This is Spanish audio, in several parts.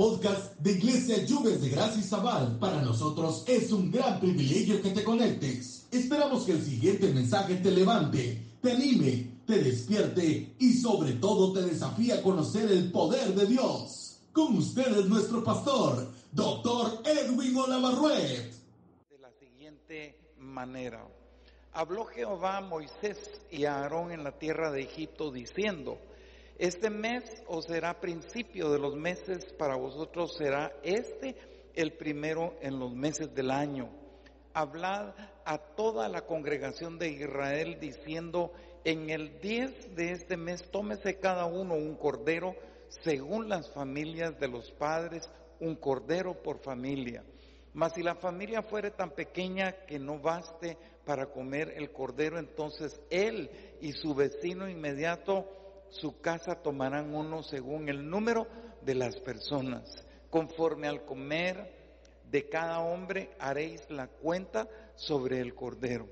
podcast de Iglesia Lluvias de Gracia y Zabal. Para nosotros es un gran privilegio que te conectes. Esperamos que el siguiente mensaje te levante, te anime, te despierte y sobre todo te desafíe a conocer el poder de Dios. Con ustedes nuestro pastor, doctor Edwin Olavarruet. De la siguiente manera. Habló Jehová a Moisés y a Aarón en la tierra de Egipto diciendo, este mes os será principio de los meses, para vosotros será este el primero en los meses del año. Hablad a toda la congregación de Israel diciendo, en el 10 de este mes tómese cada uno un cordero según las familias de los padres, un cordero por familia. Mas si la familia fuere tan pequeña que no baste para comer el cordero, entonces él y su vecino inmediato su casa tomarán uno según el número de las personas. Conforme al comer de cada hombre haréis la cuenta sobre el cordero.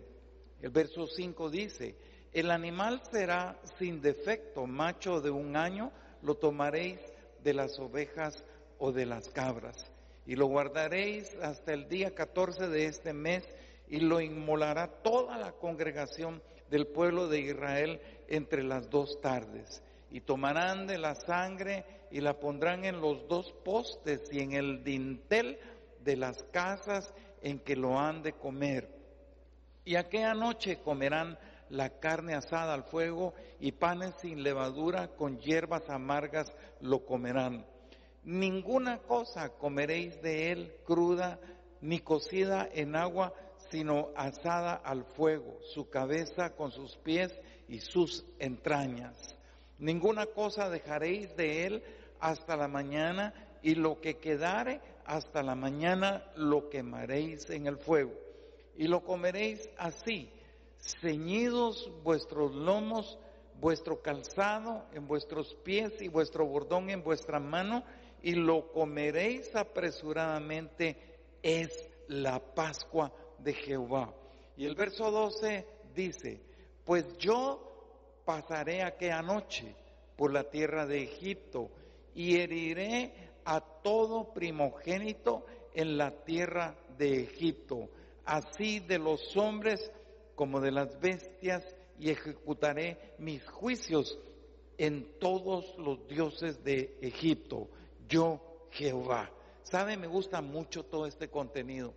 El verso 5 dice, el animal será sin defecto, macho de un año, lo tomaréis de las ovejas o de las cabras, y lo guardaréis hasta el día 14 de este mes, y lo inmolará toda la congregación del pueblo de Israel entre las dos tardes. Y tomarán de la sangre y la pondrán en los dos postes y en el dintel de las casas en que lo han de comer. Y aquella noche comerán la carne asada al fuego y panes sin levadura con hierbas amargas lo comerán. Ninguna cosa comeréis de él cruda ni cocida en agua, sino asada al fuego, su cabeza con sus pies y sus entrañas. Ninguna cosa dejaréis de él hasta la mañana y lo que quedare hasta la mañana lo quemaréis en el fuego. Y lo comeréis así, ceñidos vuestros lomos, vuestro calzado en vuestros pies y vuestro bordón en vuestra mano, y lo comeréis apresuradamente, es la Pascua de Jehová. Y el verso 12 dice, pues yo pasaré aquella noche por la tierra de Egipto y heriré a todo primogénito en la tierra de Egipto, así de los hombres como de las bestias, y ejecutaré mis juicios en todos los dioses de Egipto. Yo, Jehová. ¿Sabe? Me gusta mucho todo este contenido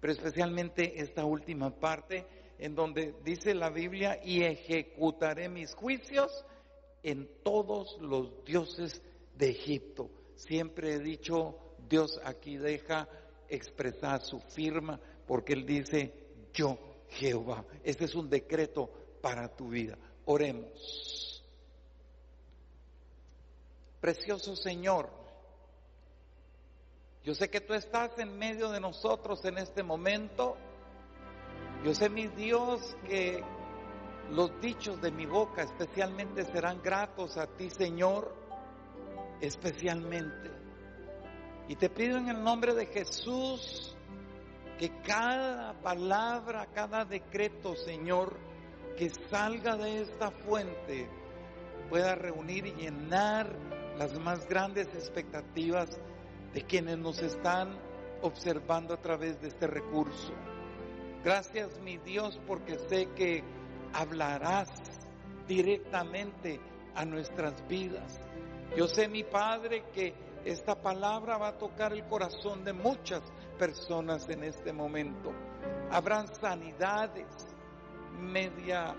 pero especialmente esta última parte en donde dice la Biblia, y ejecutaré mis juicios en todos los dioses de Egipto. Siempre he dicho, Dios aquí deja expresar su firma porque Él dice, yo Jehová. Este es un decreto para tu vida. Oremos. Precioso Señor, yo sé que tú estás en medio de nosotros en este momento. Yo sé, mi Dios, que los dichos de mi boca especialmente serán gratos a ti, Señor, especialmente. Y te pido en el nombre de Jesús que cada palabra, cada decreto, Señor, que salga de esta fuente pueda reunir y llenar las más grandes expectativas de quienes nos están observando a través de este recurso. Gracias mi Dios porque sé que hablarás directamente a nuestras vidas. Yo sé mi Padre que esta palabra va a tocar el corazón de muchas personas en este momento. Habrán sanidades, media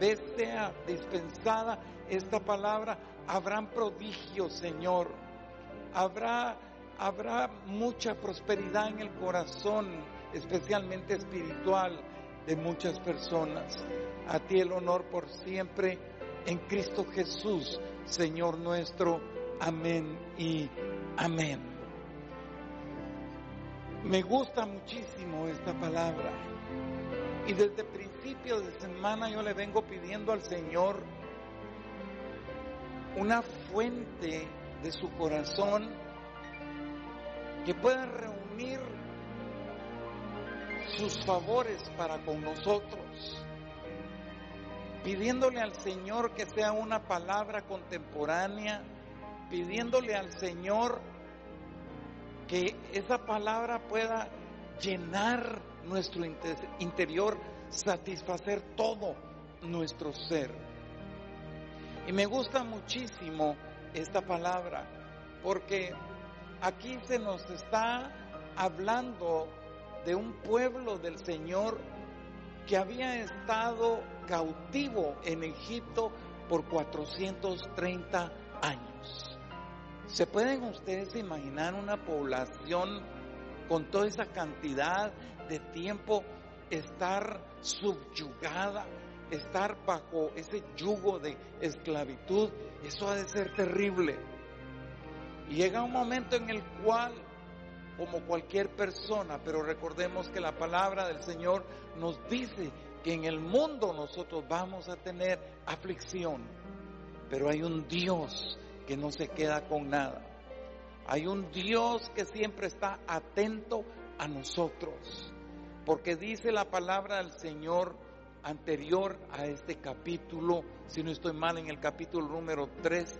vez sea dispensada esta palabra, habrán prodigios, Señor. Habrá habrá mucha prosperidad en el corazón, especialmente espiritual, de muchas personas. A ti el honor por siempre en Cristo Jesús, Señor nuestro. Amén y amén. Me gusta muchísimo esta palabra. Y desde principio de semana yo le vengo pidiendo al Señor una fuente de su corazón que pueda reunir sus favores para con nosotros, pidiéndole al Señor que sea una palabra contemporánea, pidiéndole al Señor que esa palabra pueda llenar nuestro interior, satisfacer todo nuestro ser. Y me gusta muchísimo esta palabra porque aquí se nos está hablando de un pueblo del Señor que había estado cautivo en Egipto por 430 años. ¿Se pueden ustedes imaginar una población con toda esa cantidad de tiempo estar subyugada, estar bajo ese yugo de esclavitud? Eso ha de ser terrible. Llega un momento en el cual, como cualquier persona, pero recordemos que la palabra del Señor nos dice que en el mundo nosotros vamos a tener aflicción, pero hay un Dios que no se queda con nada. Hay un Dios que siempre está atento a nosotros, porque dice la palabra del Señor anterior a este capítulo, si no estoy mal en el capítulo número 3,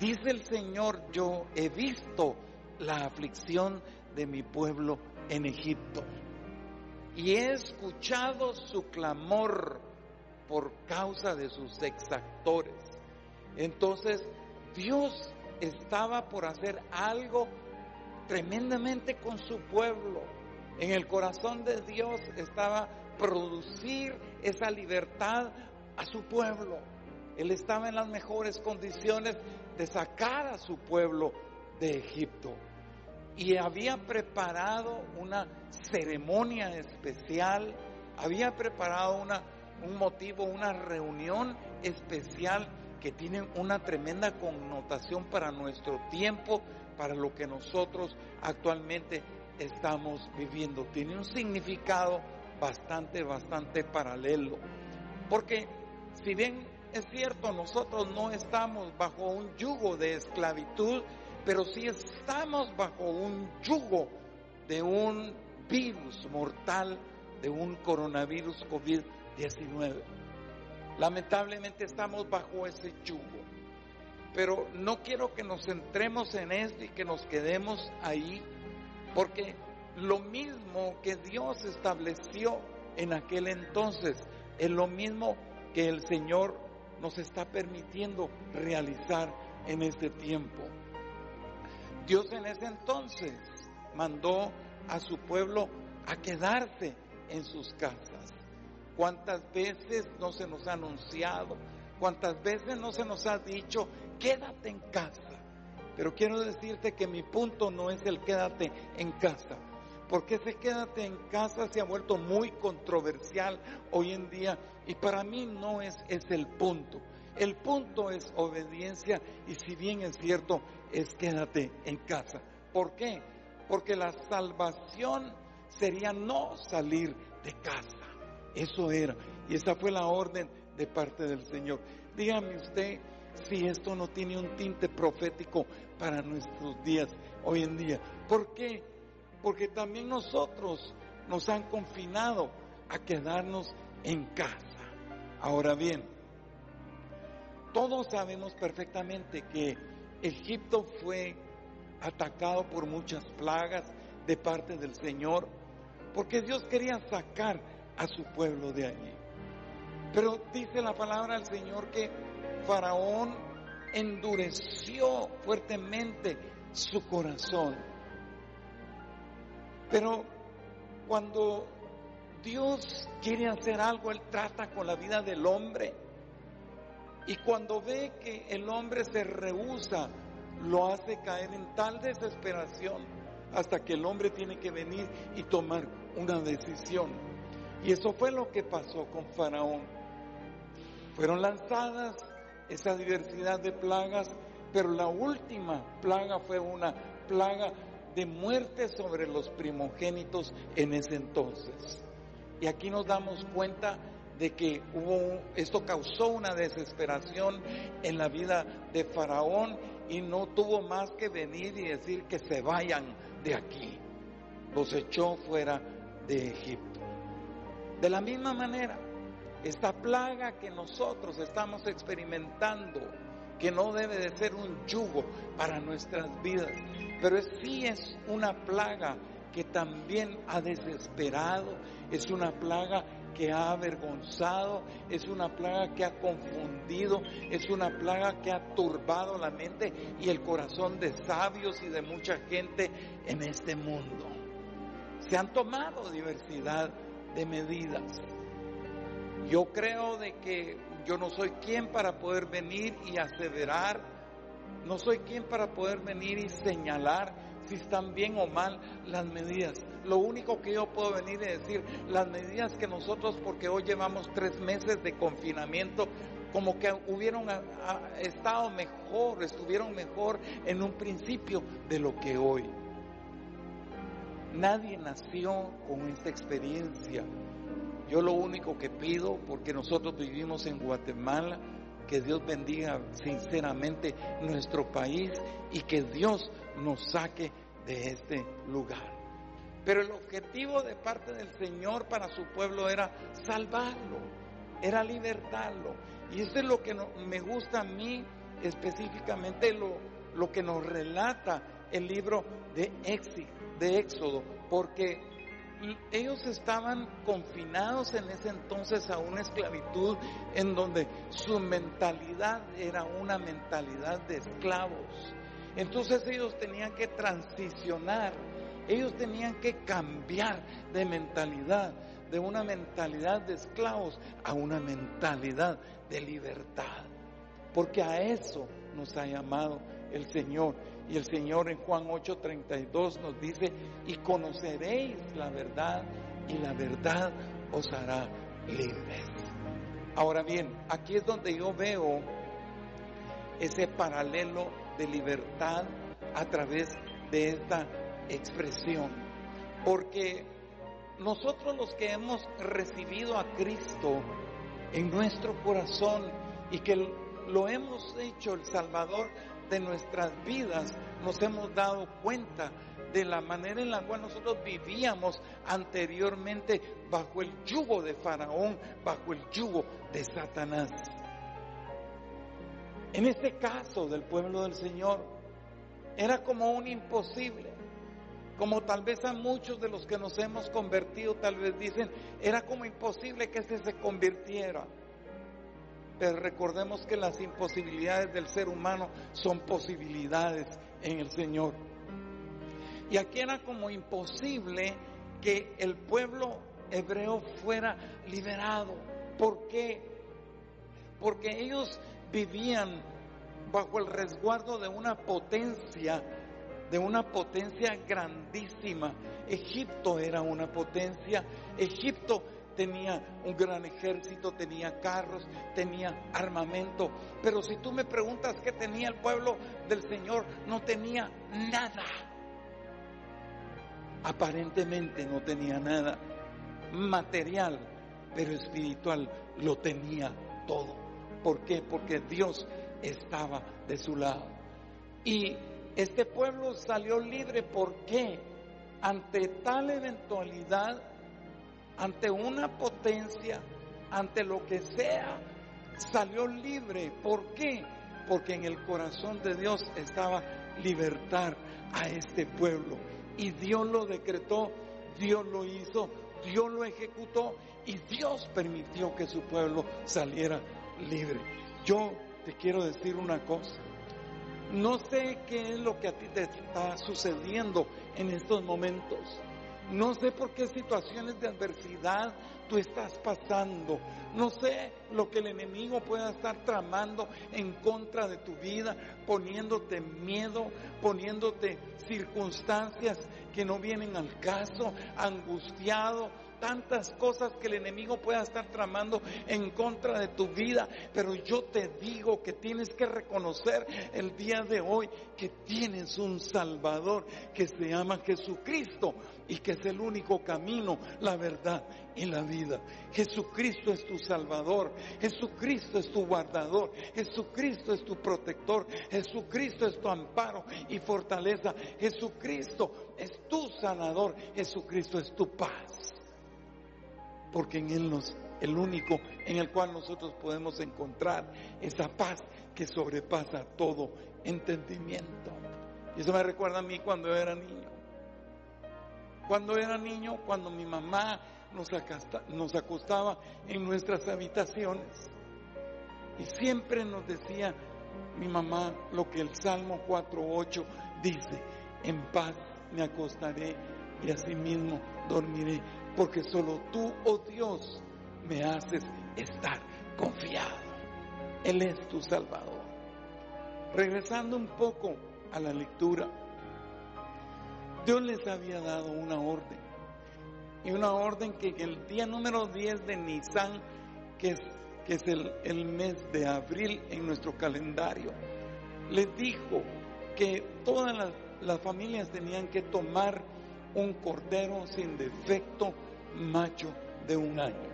dice el Señor, yo he visto la aflicción de mi pueblo en Egipto y he escuchado su clamor por causa de sus exactores. Entonces Dios estaba por hacer algo tremendamente con su pueblo. En el corazón de Dios estaba producir esa libertad a su pueblo. Él estaba en las mejores condiciones de sacar a su pueblo de Egipto y había preparado una ceremonia especial, había preparado una, un motivo, una reunión especial que tiene una tremenda connotación para nuestro tiempo, para lo que nosotros actualmente estamos viviendo. Tiene un significado bastante, bastante paralelo. Porque si bien es cierto, nosotros no estamos bajo un yugo de esclavitud, pero sí estamos bajo un yugo de un virus mortal, de un coronavirus COVID-19. Lamentablemente estamos bajo ese yugo. Pero no quiero que nos centremos en esto y que nos quedemos ahí, porque lo mismo que Dios estableció en aquel entonces es lo mismo que el Señor nos está permitiendo realizar en este tiempo. Dios en ese entonces mandó a su pueblo a quedarse en sus casas. ¿Cuántas veces no se nos ha anunciado? ¿Cuántas veces no se nos ha dicho, quédate en casa? Pero quiero decirte que mi punto no es el quédate en casa, porque ese quédate en casa se ha vuelto muy controversial hoy en día y para mí no es, es el punto. El punto es obediencia y si bien es cierto, es quédate en casa. ¿Por qué? Porque la salvación sería no salir de casa. Eso era. Y esa fue la orden de parte del Señor. Dígame usted si esto no tiene un tinte profético para nuestros días hoy en día. ¿Por qué? Porque también nosotros nos han confinado a quedarnos en casa. Ahora bien, todos sabemos perfectamente que Egipto fue atacado por muchas plagas de parte del Señor, porque Dios quería sacar a su pueblo de allí. Pero dice la palabra del Señor que Faraón endureció fuertemente su corazón. Pero cuando Dios quiere hacer algo, Él trata con la vida del hombre y cuando ve que el hombre se rehúsa, lo hace caer en tal desesperación hasta que el hombre tiene que venir y tomar una decisión. Y eso fue lo que pasó con Faraón. Fueron lanzadas esa diversidad de plagas, pero la última plaga fue una plaga de muerte sobre los primogénitos en ese entonces. Y aquí nos damos cuenta de que hubo, esto causó una desesperación en la vida de Faraón y no tuvo más que venir y decir que se vayan de aquí. Los echó fuera de Egipto. De la misma manera, esta plaga que nosotros estamos experimentando, que no debe de ser un yugo para nuestras vidas, pero sí es una plaga que también ha desesperado, es una plaga que ha avergonzado, es una plaga que ha confundido, es una plaga que ha turbado la mente y el corazón de sabios y de mucha gente en este mundo. Se han tomado diversidad de medidas. Yo creo de que yo no soy quien para poder venir y aseverar, no soy quien para poder venir y señalar si están bien o mal las medidas. Lo único que yo puedo venir y decir, las medidas que nosotros, porque hoy llevamos tres meses de confinamiento, como que hubieron estado mejor, estuvieron mejor en un principio de lo que hoy. Nadie nació con esta experiencia. Yo lo único que pido, porque nosotros vivimos en Guatemala, que Dios bendiga sinceramente nuestro país y que Dios nos saque de este lugar. Pero el objetivo de parte del Señor para su pueblo era salvarlo, era libertarlo. Y eso es lo que me gusta a mí específicamente, lo, lo que nos relata el libro de, de Éxodo, porque ellos estaban confinados en ese entonces a una esclavitud en donde su mentalidad era una mentalidad de esclavos. Entonces ellos tenían que transicionar, ellos tenían que cambiar de mentalidad, de una mentalidad de esclavos a una mentalidad de libertad. Porque a eso nos ha llamado el Señor. Y el Señor en Juan 8:32 nos dice, y conoceréis la verdad y la verdad os hará libres. Ahora bien, aquí es donde yo veo ese paralelo de libertad a través de esta expresión. Porque nosotros los que hemos recibido a Cristo en nuestro corazón y que lo hemos hecho el Salvador de nuestras vidas, nos hemos dado cuenta de la manera en la cual nosotros vivíamos anteriormente bajo el yugo de Faraón, bajo el yugo de Satanás. En este caso del pueblo del Señor, era como un imposible. Como tal vez a muchos de los que nos hemos convertido tal vez dicen, era como imposible que ese se convirtiera. Pero recordemos que las imposibilidades del ser humano son posibilidades en el Señor. Y aquí era como imposible que el pueblo hebreo fuera liberado. ¿Por qué? Porque ellos vivían bajo el resguardo de una potencia, de una potencia grandísima. Egipto era una potencia, Egipto tenía un gran ejército, tenía carros, tenía armamento. Pero si tú me preguntas qué tenía el pueblo del Señor, no tenía nada. Aparentemente no tenía nada material, pero espiritual lo tenía todo. ¿Por qué? Porque Dios estaba de su lado. Y este pueblo salió libre. ¿Por qué? Ante tal eventualidad, ante una potencia, ante lo que sea, salió libre. ¿Por qué? Porque en el corazón de Dios estaba libertar a este pueblo. Y Dios lo decretó, Dios lo hizo, Dios lo ejecutó y Dios permitió que su pueblo saliera libre. Yo te quiero decir una cosa. No sé qué es lo que a ti te está sucediendo en estos momentos. No sé por qué situaciones de adversidad tú estás pasando. No sé lo que el enemigo pueda estar tramando en contra de tu vida, poniéndote miedo, poniéndote circunstancias que no vienen al caso, angustiado, tantas cosas que el enemigo pueda estar tramando en contra de tu vida, pero yo te digo que tienes que reconocer el día de hoy que tienes un Salvador que se llama Jesucristo y que es el único camino, la verdad y la vida. Jesucristo es tu Salvador, Jesucristo es tu guardador, Jesucristo es tu protector, Jesucristo es tu amparo y fortaleza, Jesucristo es tu sanador, Jesucristo es tu paz porque en Él nos, el único en el cual nosotros podemos encontrar esa paz que sobrepasa todo entendimiento. Y eso me recuerda a mí cuando era niño. Cuando era niño, cuando mi mamá nos, acostaba en nuestras habitaciones. Y siempre nos decía mi mamá lo que el Salmo 4.8 dice, en paz me acostaré y asimismo dormiré, porque solo tú, oh Dios, me haces estar confiado. Él es tu Salvador. Regresando un poco a la lectura, Dios les había dado una orden. Y una orden que el día número 10 de Nisan, que es, que es el, el mes de abril en nuestro calendario, les dijo que todas las familias tenían que tomar un cordero sin defecto, macho de un año.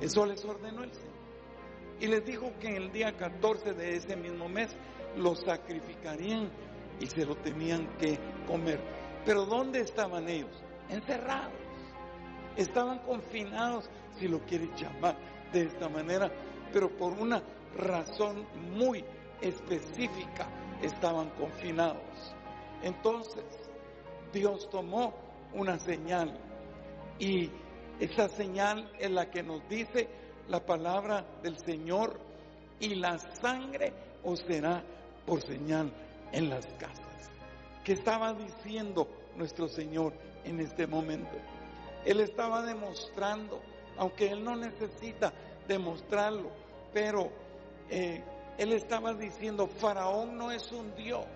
Eso les ordenó el Señor. Y les dijo que el día 14 de ese mismo mes lo sacrificarían y se lo tenían que comer. Pero ¿dónde estaban ellos? Encerrados. Estaban confinados, si lo quieres llamar de esta manera, pero por una razón muy específica estaban confinados. Entonces, Dios tomó una señal y esa señal es la que nos dice la palabra del Señor y la sangre os será por señal en las casas. ¿Qué estaba diciendo nuestro Señor en este momento? Él estaba demostrando, aunque Él no necesita demostrarlo, pero eh, Él estaba diciendo, Faraón no es un Dios,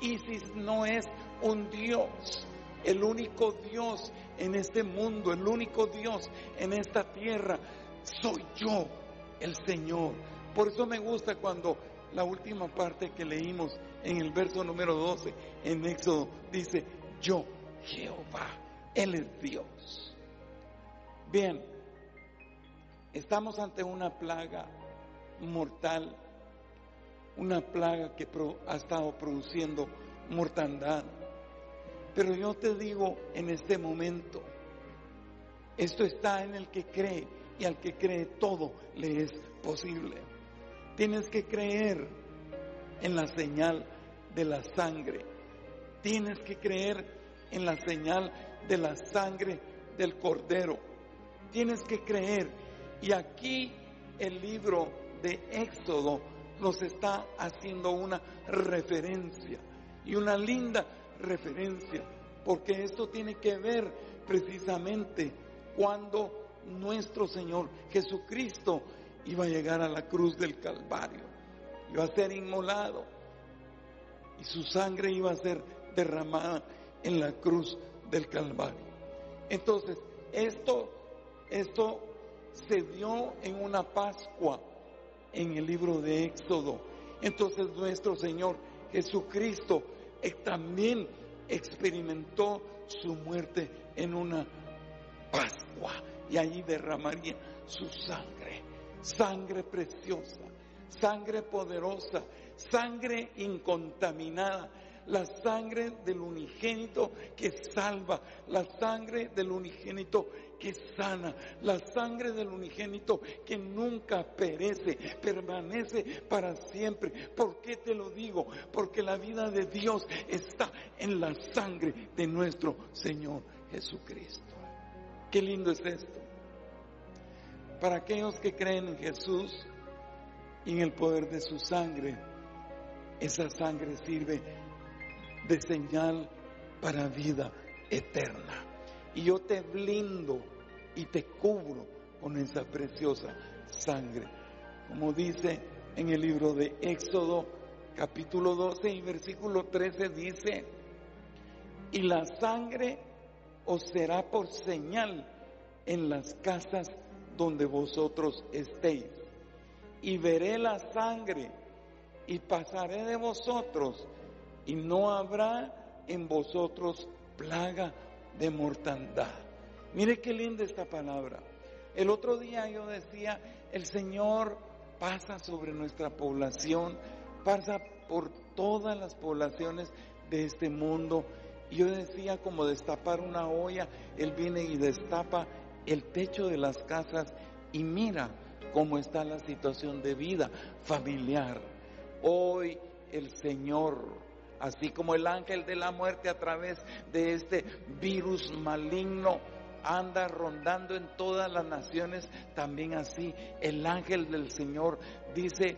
Isis no es un Dios. El único Dios en este mundo, el único Dios en esta tierra, soy yo, el Señor. Por eso me gusta cuando la última parte que leímos en el verso número 12 en Éxodo dice, yo, Jehová, Él es Dios. Bien, estamos ante una plaga mortal, una plaga que ha estado produciendo mortandad. Pero yo te digo en este momento, esto está en el que cree y al que cree todo le es posible. Tienes que creer en la señal de la sangre. Tienes que creer en la señal de la sangre del cordero. Tienes que creer. Y aquí el libro de Éxodo nos está haciendo una referencia y una linda referencia, porque esto tiene que ver precisamente cuando nuestro Señor Jesucristo iba a llegar a la cruz del Calvario, iba a ser inmolado y su sangre iba a ser derramada en la cruz del Calvario. Entonces, esto, esto se dio en una Pascua en el libro de Éxodo. Entonces nuestro Señor Jesucristo eh, también experimentó su muerte en una Pascua y allí derramaría su sangre, sangre preciosa, sangre poderosa, sangre incontaminada, la sangre del unigénito que salva, la sangre del unigénito que sana, la sangre del unigénito que nunca perece, permanece para siempre. ¿Por qué te lo digo? Porque la vida de Dios está en la sangre de nuestro Señor Jesucristo. Qué lindo es esto. Para aquellos que creen en Jesús y en el poder de su sangre, esa sangre sirve de señal para vida eterna. Y yo te blindo y te cubro con esa preciosa sangre. Como dice en el libro de Éxodo capítulo 12 y versículo 13 dice, y la sangre os será por señal en las casas donde vosotros estéis. Y veré la sangre y pasaré de vosotros y no habrá en vosotros plaga de mortandad. Mire qué linda esta palabra. El otro día yo decía, el Señor pasa sobre nuestra población, pasa por todas las poblaciones de este mundo. Y yo decía como destapar una olla, Él viene y destapa el techo de las casas y mira cómo está la situación de vida familiar Hoy el Señor Así como el ángel de la muerte a través de este virus maligno anda rondando en todas las naciones, también así el ángel del Señor dice,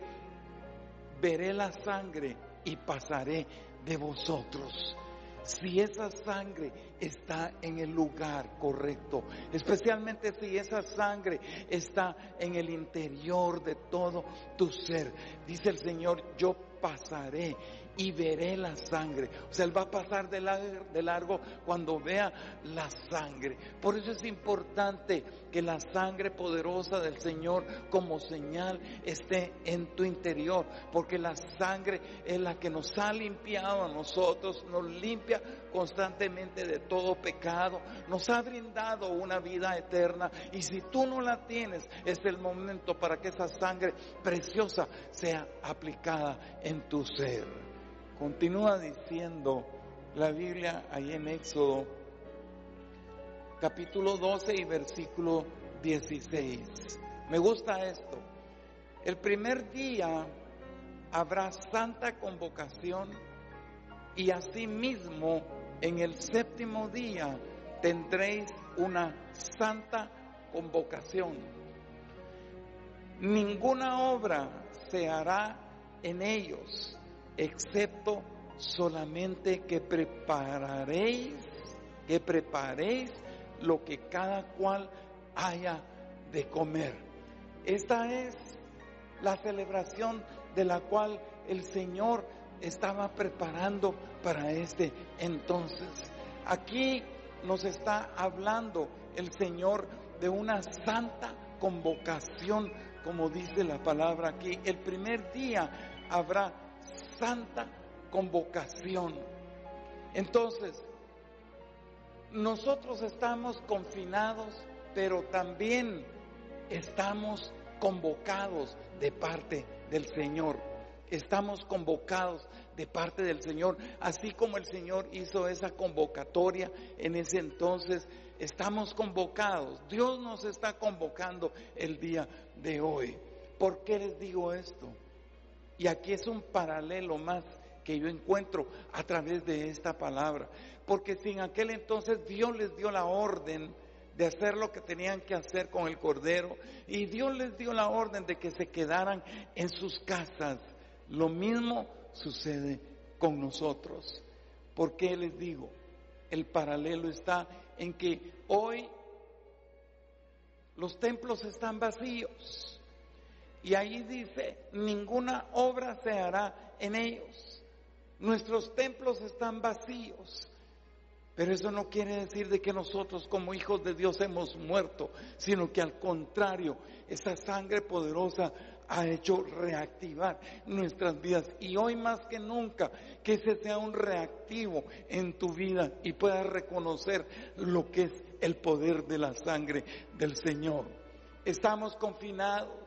veré la sangre y pasaré de vosotros. Si esa sangre está en el lugar correcto, especialmente si esa sangre está en el interior de todo tu ser, dice el Señor, yo pasaré y veré la sangre. O sea, Él va a pasar de largo, cuando vea la sangre. Por eso es importante que la sangre poderosa del Señor como señal esté en tu interior, porque la sangre es la que nos ha limpiado a nosotros, nos limpia constantemente de todo pecado, nos ha brindado una vida eterna y si tú no la tienes, es el momento para que esa sangre preciosa sea aplicada en tu ser. Continúa diciendo la Biblia ahí en Éxodo capítulo 12 y versículo 16. Me gusta esto. El primer día habrá santa convocación y asimismo en el séptimo día tendréis una santa convocación. Ninguna obra se hará en ellos excepto solamente que prepararéis, que preparéis lo que cada cual haya de comer. Esta es la celebración de la cual el Señor estaba preparando para este entonces. Aquí nos está hablando el Señor de una santa convocación, como dice la palabra aquí. El primer día habrá santa convocación. Entonces, nosotros estamos confinados, pero también estamos convocados de parte del Señor. Estamos convocados de parte del Señor, así como el Señor hizo esa convocatoria en ese entonces, estamos convocados. Dios nos está convocando el día de hoy. ¿Por qué les digo esto? Y aquí es un paralelo más que yo encuentro a través de esta palabra. Porque si en aquel entonces Dios les dio la orden de hacer lo que tenían que hacer con el Cordero y Dios les dio la orden de que se quedaran en sus casas, lo mismo sucede con nosotros. ¿Por qué les digo? El paralelo está en que hoy los templos están vacíos y ahí dice, ninguna obra se hará en ellos. Nuestros templos están vacíos. Pero eso no quiere decir de que nosotros como hijos de Dios hemos muerto, sino que al contrario, esa sangre poderosa ha hecho reactivar nuestras vidas. Y hoy más que nunca, que ese sea un reactivo en tu vida y puedas reconocer lo que es el poder de la sangre del Señor. Estamos confinados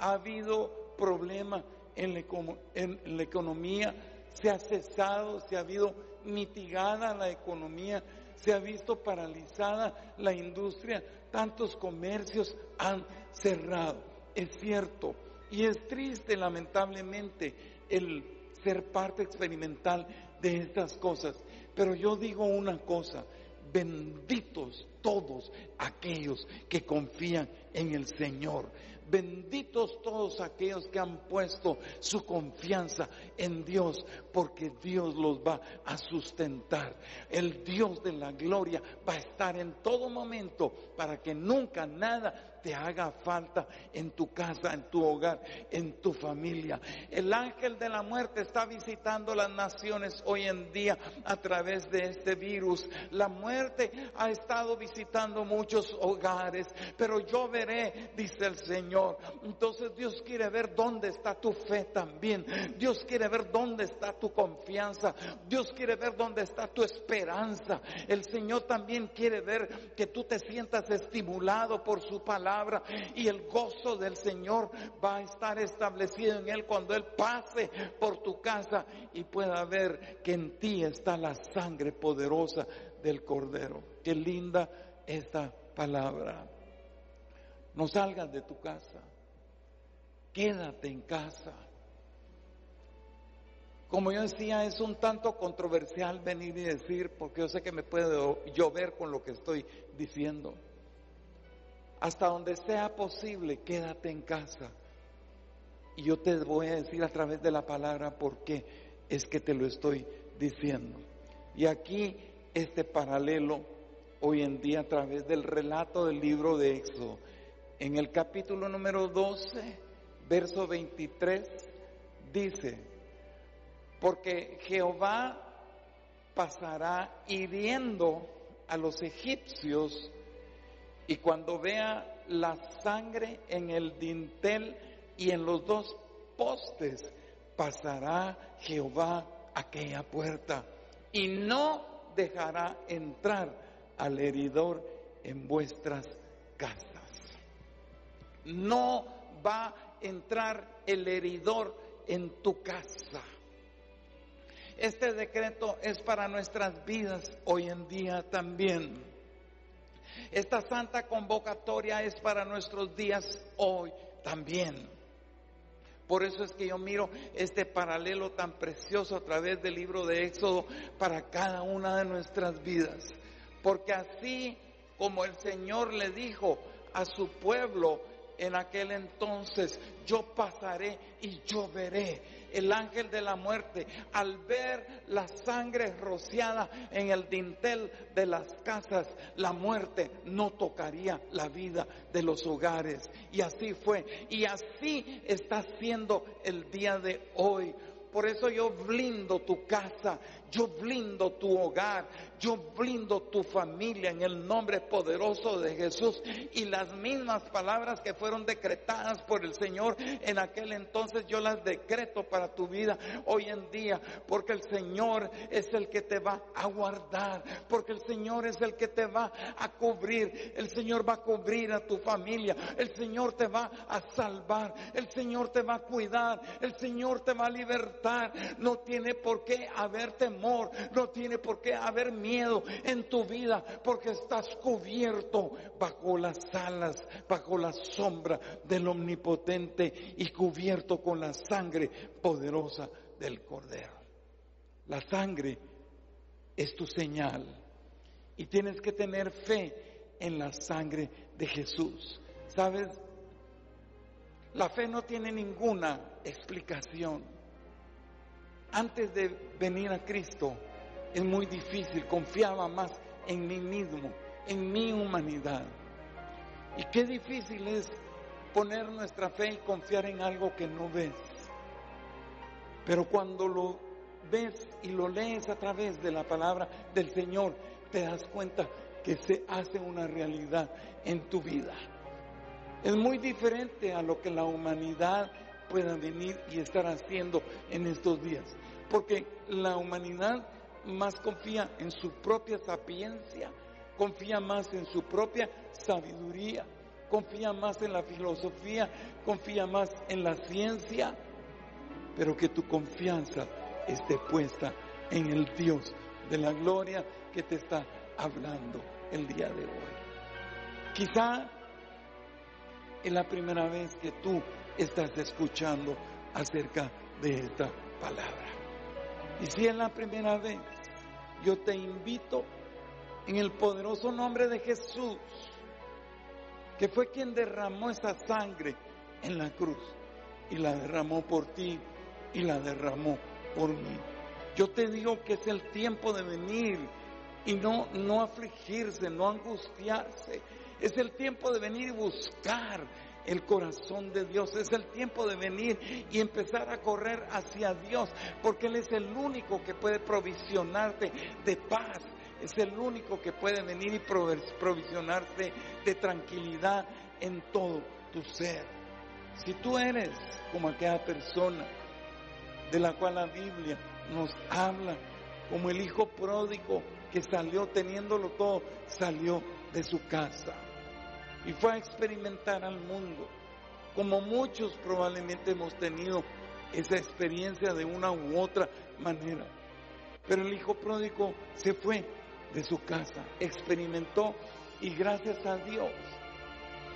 ha habido problema en la, economía, se ha cesado, se ha habido mitigada la economía, se ha visto paralizada la industria, tantos comercios han cerrado. Es cierto, y es triste lamentablemente el ser parte experimental de estas cosas, pero yo digo una cosa, benditos todos aquellos que confían en el Señor. Benditos todos aquellos que han puesto su confianza en Dios, porque Dios los va a sustentar. El Dios de la gloria va a estar en todo momento para que nunca nada te haga falta en tu casa, en tu hogar, en tu familia. El ángel de la muerte está visitando las naciones hoy en día a través de este virus. La muerte ha estado visitando muchos hogares, pero yo veré, dice el Señor. Entonces Dios quiere ver dónde está tu fe también. Dios quiere ver dónde está tu confianza. Dios quiere ver dónde está tu esperanza. El Señor también quiere ver que tú te sientas estimulado por su palabra y el gozo del Señor va a estar establecido en Él cuando Él pase por tu casa y pueda ver que en ti está la sangre poderosa del Cordero. Qué linda esta palabra. No salgas de tu casa. Quédate en casa. Como yo decía, es un tanto controversial venir y decir, porque yo sé que me puede llover con lo que estoy diciendo. Hasta donde sea posible, quédate en casa. Y yo te voy a decir a través de la palabra por qué es que te lo estoy diciendo. Y aquí este paralelo hoy en día a través del relato del libro de Éxodo. En el capítulo número 12, verso 23, dice, porque Jehová pasará hiriendo a los egipcios y cuando vea la sangre en el dintel y en los dos postes, pasará Jehová aquella puerta y no dejará entrar al heridor en vuestras casas. No va a entrar el heridor en tu casa. Este decreto es para nuestras vidas hoy en día también. Esta santa convocatoria es para nuestros días hoy también. Por eso es que yo miro este paralelo tan precioso a través del libro de Éxodo para cada una de nuestras vidas. Porque así como el Señor le dijo a su pueblo en aquel entonces, yo pasaré y yo veré. El ángel de la muerte, al ver la sangre rociada en el dintel de las casas, la muerte no tocaría la vida de los hogares. Y así fue. Y así está siendo el día de hoy. Por eso yo blindo tu casa, yo blindo tu hogar, yo blindo tu familia en el nombre poderoso de Jesús. Y las mismas palabras que fueron decretadas por el Señor en aquel entonces, yo las decreto para tu vida hoy en día. Porque el Señor es el que te va a guardar. Porque el Señor es el que te va a cubrir. El Señor va a cubrir a tu familia. El Señor te va a salvar. El Señor te va a cuidar. El Señor te va a libertar. No tiene por qué haber temor. No tiene por qué haber miedo en tu vida porque estás cubierto bajo las alas, bajo la sombra del omnipotente y cubierto con la sangre poderosa del cordero. La sangre es tu señal y tienes que tener fe en la sangre de Jesús. ¿Sabes? La fe no tiene ninguna explicación. Antes de venir a Cristo, es muy difícil, confiaba más en mí mismo, en mi humanidad. Y qué difícil es poner nuestra fe y confiar en algo que no ves. Pero cuando lo ves y lo lees a través de la palabra del Señor, te das cuenta que se hace una realidad en tu vida. Es muy diferente a lo que la humanidad pueda venir y estar haciendo en estos días. Porque la humanidad más confía en su propia sapiencia, confía más en su propia sabiduría, confía más en la filosofía, confía más en la ciencia, pero que tu confianza esté puesta en el Dios de la gloria que te está hablando el día de hoy. Quizá es la primera vez que tú estás escuchando acerca de esta palabra. Y si es la primera vez, yo te invito en el poderoso nombre de Jesús, que fue quien derramó esa sangre en la cruz y la derramó por ti y la derramó por mí. Yo te digo que es el tiempo de venir y no, no afligirse, no angustiarse. Es el tiempo de venir y buscar el corazón de Dios. Es el tiempo de venir y empezar a correr hacia Dios, porque Él es el único que puede provisionarte de paz. Es el único que puede venir y provisionarte de tranquilidad en todo tu ser. Si tú eres como aquella persona de la cual la Biblia nos habla, como el hijo pródigo que salió teniéndolo todo, salió de su casa y fue a experimentar al mundo, como muchos probablemente hemos tenido esa experiencia de una u otra manera. Pero el hijo pródigo se fue de su casa, experimentó y gracias a Dios,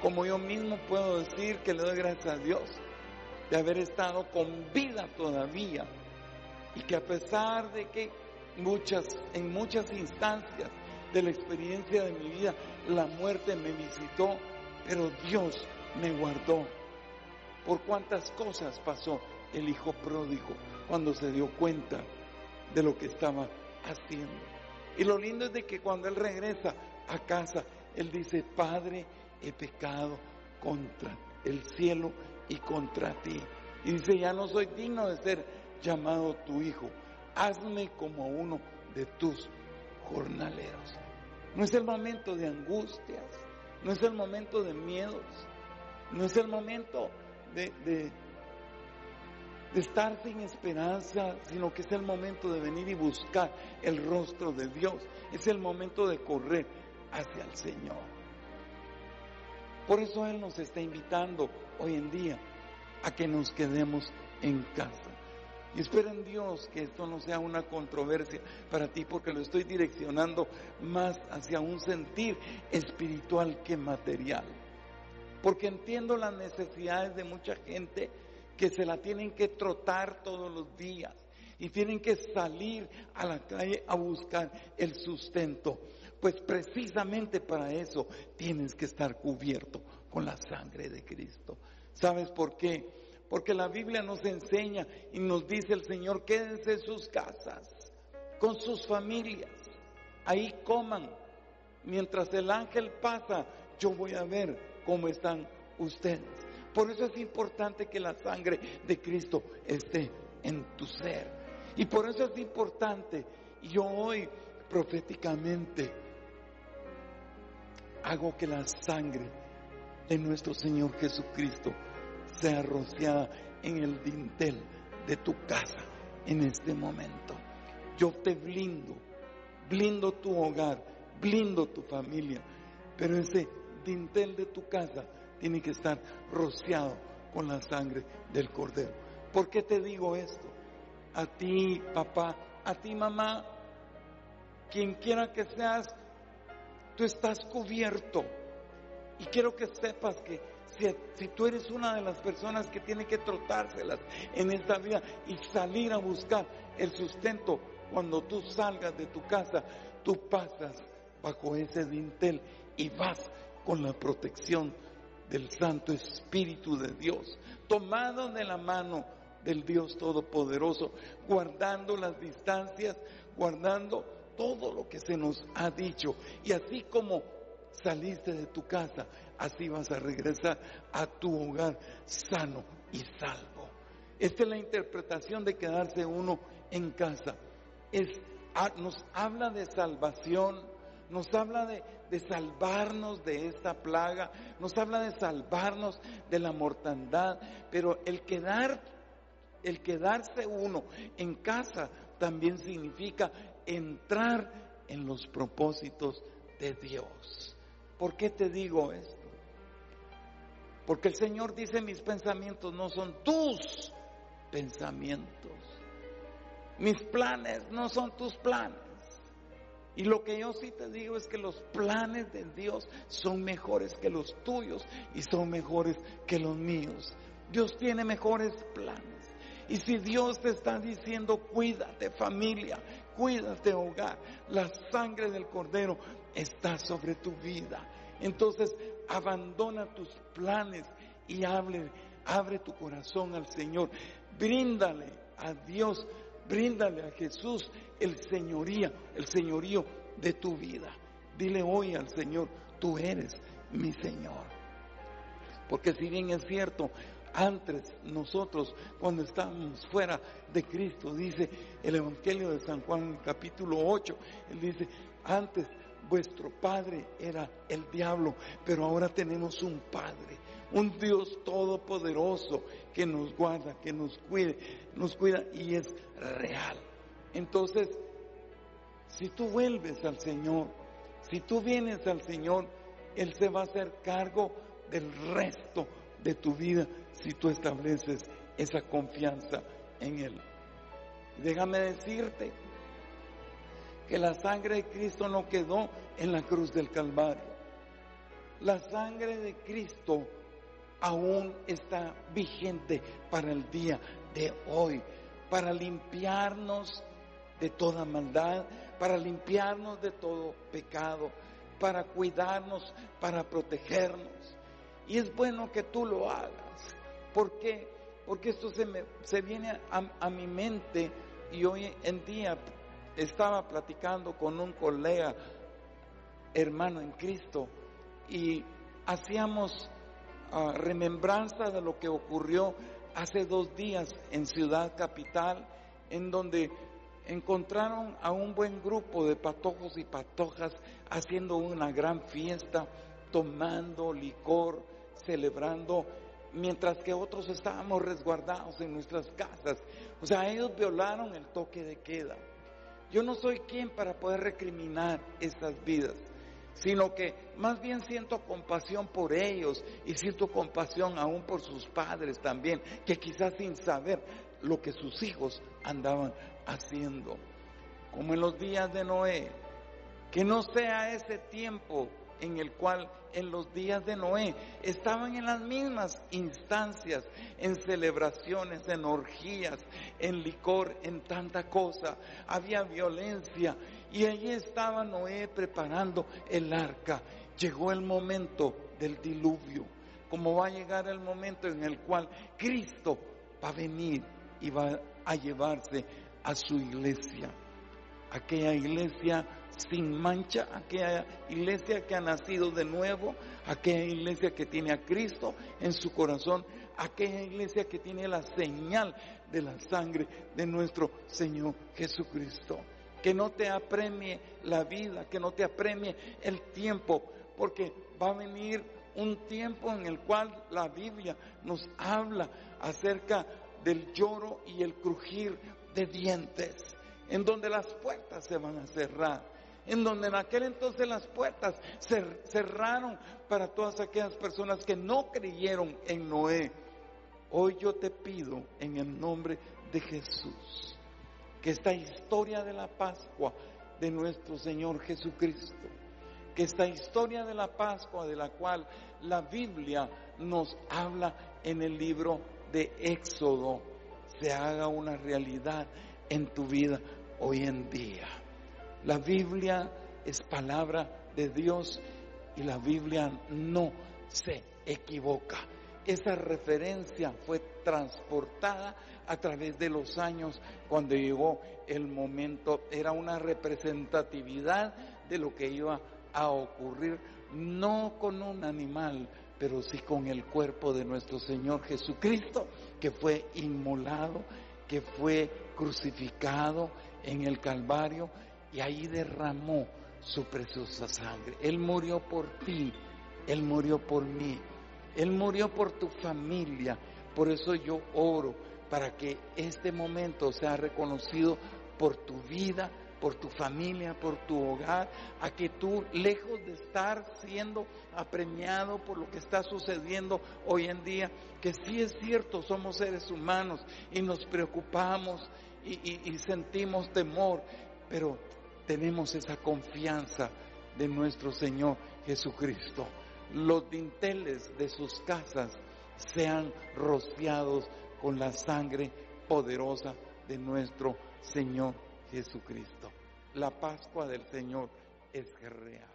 como yo mismo puedo decir que le doy gracias a Dios de haber estado con vida todavía Y que a pesar de que muchas, en muchas instancias de la experiencia de mi vida, la muerte me visitó, pero Dios me guardó. Por cuántas cosas pasó el hijo pródigo cuando se dio cuenta de lo que estaba haciendo. Y lo lindo es de que cuando él regresa a casa, él dice, Padre, he pecado contra el cielo y contra ti. Y dice, ya no soy digno de ser llamado tu hijo. Hazme como uno de tus jornaleros. No es el momento de angustias, no es el momento de miedos, no es el momento de, de, estar sin esperanza, sino que es el momento de venir y buscar el rostro de Dios. Es el momento de correr hacia el Señor. Por eso Él nos está invitando hoy en día a que nos quedemos en casa. Y espero en Dios que esto no sea una controversia para ti porque lo estoy direccionando más hacia un sentir espiritual que material. Porque entiendo las necesidades de mucha gente que se la tienen que trotar todos los días y tienen que salir a la calle a buscar el sustento. Pues precisamente para eso tienes que estar cubierto con la sangre de Cristo. ¿Sabes por qué? Porque la Biblia nos enseña y nos dice el Señor, quédense en sus casas, con sus familias, ahí coman. Mientras el ángel pasa, yo voy a ver cómo están ustedes. Por eso es importante que la sangre de Cristo esté en tu ser. Y por eso es importante, yo hoy proféticamente hago que la sangre de nuestro Señor Jesucristo sea rociada en el dintel de tu casa en este momento. Yo te blindo, blindo tu hogar, blindo tu familia, pero ese dintel de tu casa tiene que estar rociado con la sangre del cordero. ¿Por qué te digo esto? A ti, papá, a ti, mamá, quien quiera que seas, tú estás cubierto. Y quiero que sepas que si, tú eres una de las personas que tiene que trotárselas en esta vida y salir a buscar el sustento, cuando tú salgas de tu casa, tú pasas bajo ese dintel y vas con la protección del Santo Espíritu de Dios, tomado de la mano del Dios Todopoderoso, guardando las distancias, guardando todo lo que se nos ha dicho. Y así como saliste de tu casa, así vas a regresar a tu hogar sano y salvo. Esta es la interpretación de quedarse uno en casa. Es, nos habla de salvación, nos habla de, de salvarnos de esta plaga, nos habla de salvarnos de la mortandad, pero el quedar, el quedarse uno en casa también significa entrar en los propósitos de Dios. ¿Por qué te digo esto? Porque el Señor dice, mis pensamientos no son tus pensamientos. Mis planes no son tus planes. Y lo que yo sí te digo es que los planes de Dios son mejores que los tuyos y son mejores que los míos. Dios tiene mejores planes. Y si Dios te está diciendo, cuídate familia, cuídate hogar, la sangre del cordero está sobre tu vida. Entonces abandona tus planes y hable, abre tu corazón al Señor. Bríndale a Dios, bríndale a Jesús el señoría, el señorío de tu vida. Dile hoy al Señor, tú eres mi Señor. Porque si bien es cierto, antes nosotros cuando estábamos fuera de Cristo, dice el Evangelio de San Juan capítulo 8, él dice, antes vuestro padre era el diablo, pero ahora tenemos un padre, un Dios todopoderoso que nos guarda, que nos cuide, nos cuida y es real. Entonces, si tú vuelves al Señor, si tú vienes al Señor, Él se va a hacer cargo del resto de tu vida si tú estableces esa confianza en Él. Déjame decirte que la sangre de Cristo no quedó en la cruz del Calvario. La sangre de Cristo aún está vigente para el día de hoy. para limpiarnos de toda maldad, para limpiarnos de todo pecado, para cuidarnos, para protegernos. Y es bueno que tú lo hagas. ¿Por qué? Porque esto se, me, se viene a, a mi mente y hoy en día estaba platicando con un colega, hermano en Cristo, y hacíamos uh, remembranza de lo que ocurrió hace dos días en Ciudad Capital, en donde encontraron a un buen grupo de patojos y patojas haciendo una gran fiesta, tomando licor, celebrando, mientras que otros estábamos resguardados en nuestras casas. O sea, ellos violaron el toque de queda. Yo no soy quien para poder recriminar esas vidas, sino que más bien siento compasión por ellos y siento compasión aún por sus padres también, que quizás sin saber lo que sus hijos andaban haciendo. Como en los días de Noé, que no sea ese tiempo en el cual en los días de Noé estaban en las mismas instancias, en celebraciones, en orgías, en licor, en tanta cosa. Había violencia y allí estaba Noé preparando el arca. Llegó el momento del diluvio, como va a llegar el momento en el cual Cristo va a venir y va a llevarse a su iglesia. Aquella iglesia sin mancha, aquella iglesia que ha nacido de nuevo, aquella iglesia que tiene a Cristo en su corazón, aquella iglesia que tiene la señal de la sangre de nuestro Señor Jesucristo. Que no te apremie la vida, que no te apremie el tiempo, porque va a venir un tiempo en el cual la Biblia nos habla acerca del lloro y el crujir de dientes, en donde las puertas se van a cerrar, en donde en aquel entonces las puertas se cerraron para todas aquellas personas que no creyeron en Noé. Hoy yo te pido en el nombre de Jesús que esta historia de la Pascua de nuestro Señor Jesucristo, que esta historia de la Pascua de la cual la Biblia nos habla en el libro de Éxodo, se haga una realidad en tu vida hoy en día. La Biblia es palabra de Dios y la Biblia no se equivoca. Esa referencia fue transportada a través de los años cuando llegó el momento, era una representatividad de lo que iba a ocurrir, no con un animal, pero sí con el cuerpo de nuestro Señor Jesucristo, que fue inmolado, que fue crucificado en el Calvario y ahí derramó su preciosa sangre. Él murió por ti, Él murió por mí, Él murió por tu familia. Por eso yo oro para que este momento sea reconocido por tu vida, por tu familia, por tu hogar, a que tú, lejos de estar siendo apremiado por lo que está sucediendo hoy en día, que sí es cierto, somos seres humanos y nos preocupamos y, y, y sentimos temor, pero tenemos esa confianza de nuestro Señor Jesucristo. Los dinteles de sus casas sean rociados con la sangre poderosa de nuestro Señor Jesucristo. La Pascua del Señor es real.